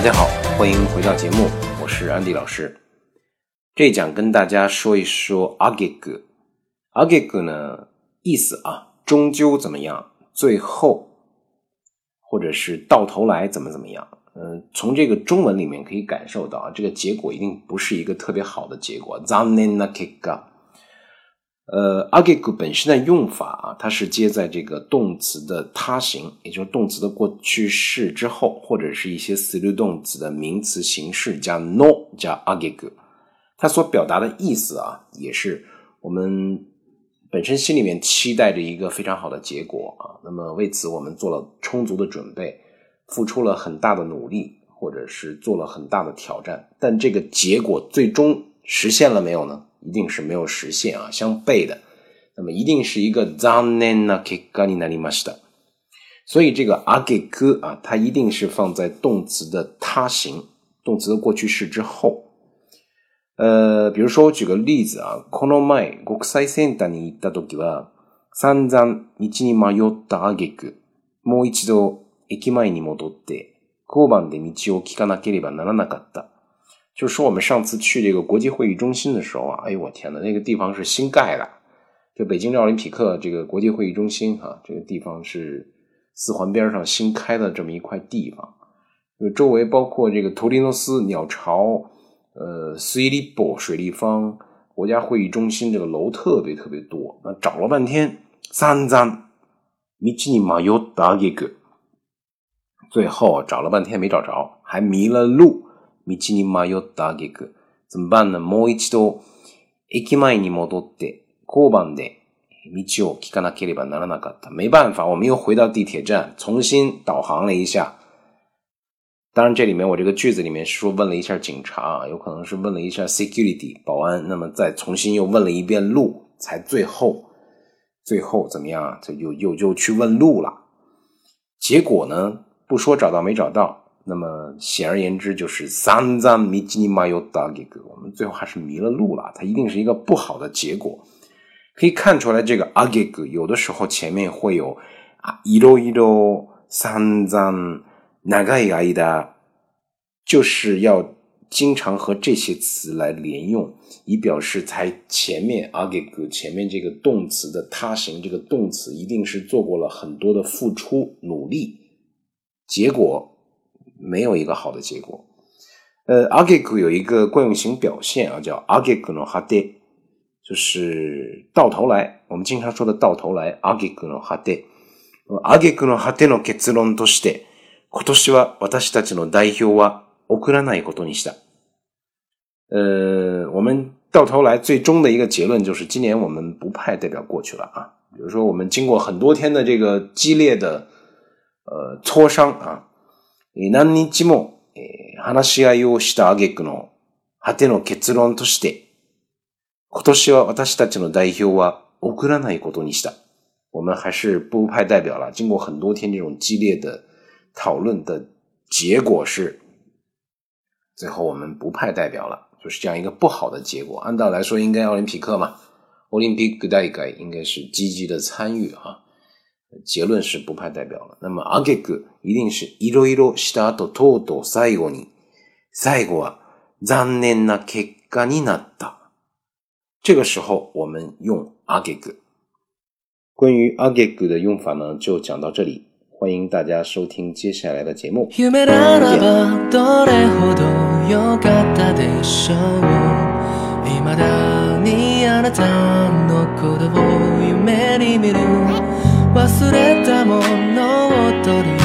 大家好欢迎回到节目，我是安迪老师。这一讲跟大家说一说阿给格，阿给格呢意思啊，终究怎么样，最后或者是到头来怎么怎么样。嗯，从这个中文里面可以感受到啊，这个结果一定不是一个特别好的结果。呃，阿给格本身的用法啊，它是接在这个动词的他形，也就是动词的过去式之后，或者是一些死律动词的名词形式加 no 加阿给格。它所表达的意思啊，也是我们本身心里面期待着一个非常好的结果啊。那么为此，我们做了充足的准备，付出了很大的努力，或者是做了很大的挑战。但这个结果最终实现了没有呢？一定是没有实现啊，相悖的。那么一定是一个 zanen na kekani narimashita。所以这个阿给哥啊，它一定是放在动词的他形、动词的过去式之后。呃，比如说我举个例子啊，この前国際センターに行った時は散々道に迷った挙句、もう一度駅前に戻って交番で道を聞かなければならなかった。 就说我们上次去这个国际会议中心的时候啊，哎呦我天呐，那个地方是新盖的，就北京奥林匹克这个国际会议中心哈，这个地方是四环边上新开的这么一块地方，就周围包括这个图林诺斯鸟巢，呃，斯伊利博水立方国家会议中心这个楼特别特别多，那找了半天，三张米奇尼马尤达一个，最后找了半天没找着，还迷了路。道に迷った挙句、怎么办呢？もう一度、駅前に戻って、交番で道を聞かなければならなかった。没办法，我们又回到地铁站，重新导航了一下。当然，这里面我这个句子里面是说问了一下警察，有可能是问了一下 security 保安，那么再重新又问了一遍路，才最后最后怎么样啊？这又又又去问路了。结果呢？不说找到没找到。 那么显而言之，就是三藏迷吉尼玛有达给格，我们最后还是迷了路了。它一定是一个不好的结果。可以看出来，这个阿给格有的时候前面会有啊一罗一罗三藏哪个一个的，就是要经常和这些词来连用，以表示才前面阿给格前面这个动词的他形，这个动词一定是做过了很多的付出努力，结果。没有一个好的结果。呃，阿给古有一个惯用型表现啊，叫阿给古诺哈德，就是到头来，我们经常说的到头来，阿给古诺哈德。阿给古诺哈德の結論として、今年は私たちの代表は送らないことにした。呃，我们到头来最终的一个结论就是，今年我们不派代表过去了啊。比如说，我们经过很多天的这个激烈的呃磋商啊。 何日も話し合いをした挙句の果ての結論として、今年は私たちの代表は送らないことにした。我们还是不派代表了。经过很多天这种激烈的讨论的结果是，最后我们不派代表了，就是这样一个不好的结果。按道来说，应该奥林匹克嘛，奥林匹克大会应该是积极的参与啊。结论是不派代表了。那么阿げく一定是いろいろした後とうとう最後に最後は残念な結果になった。这个时候我们用阿げく。关于阿げく的用法呢，就讲到这里。欢迎大家收听接下来的节目。夢ならばどれほど良かったでしょう。未だにあなたのことを夢に見る。 忘れたものを取り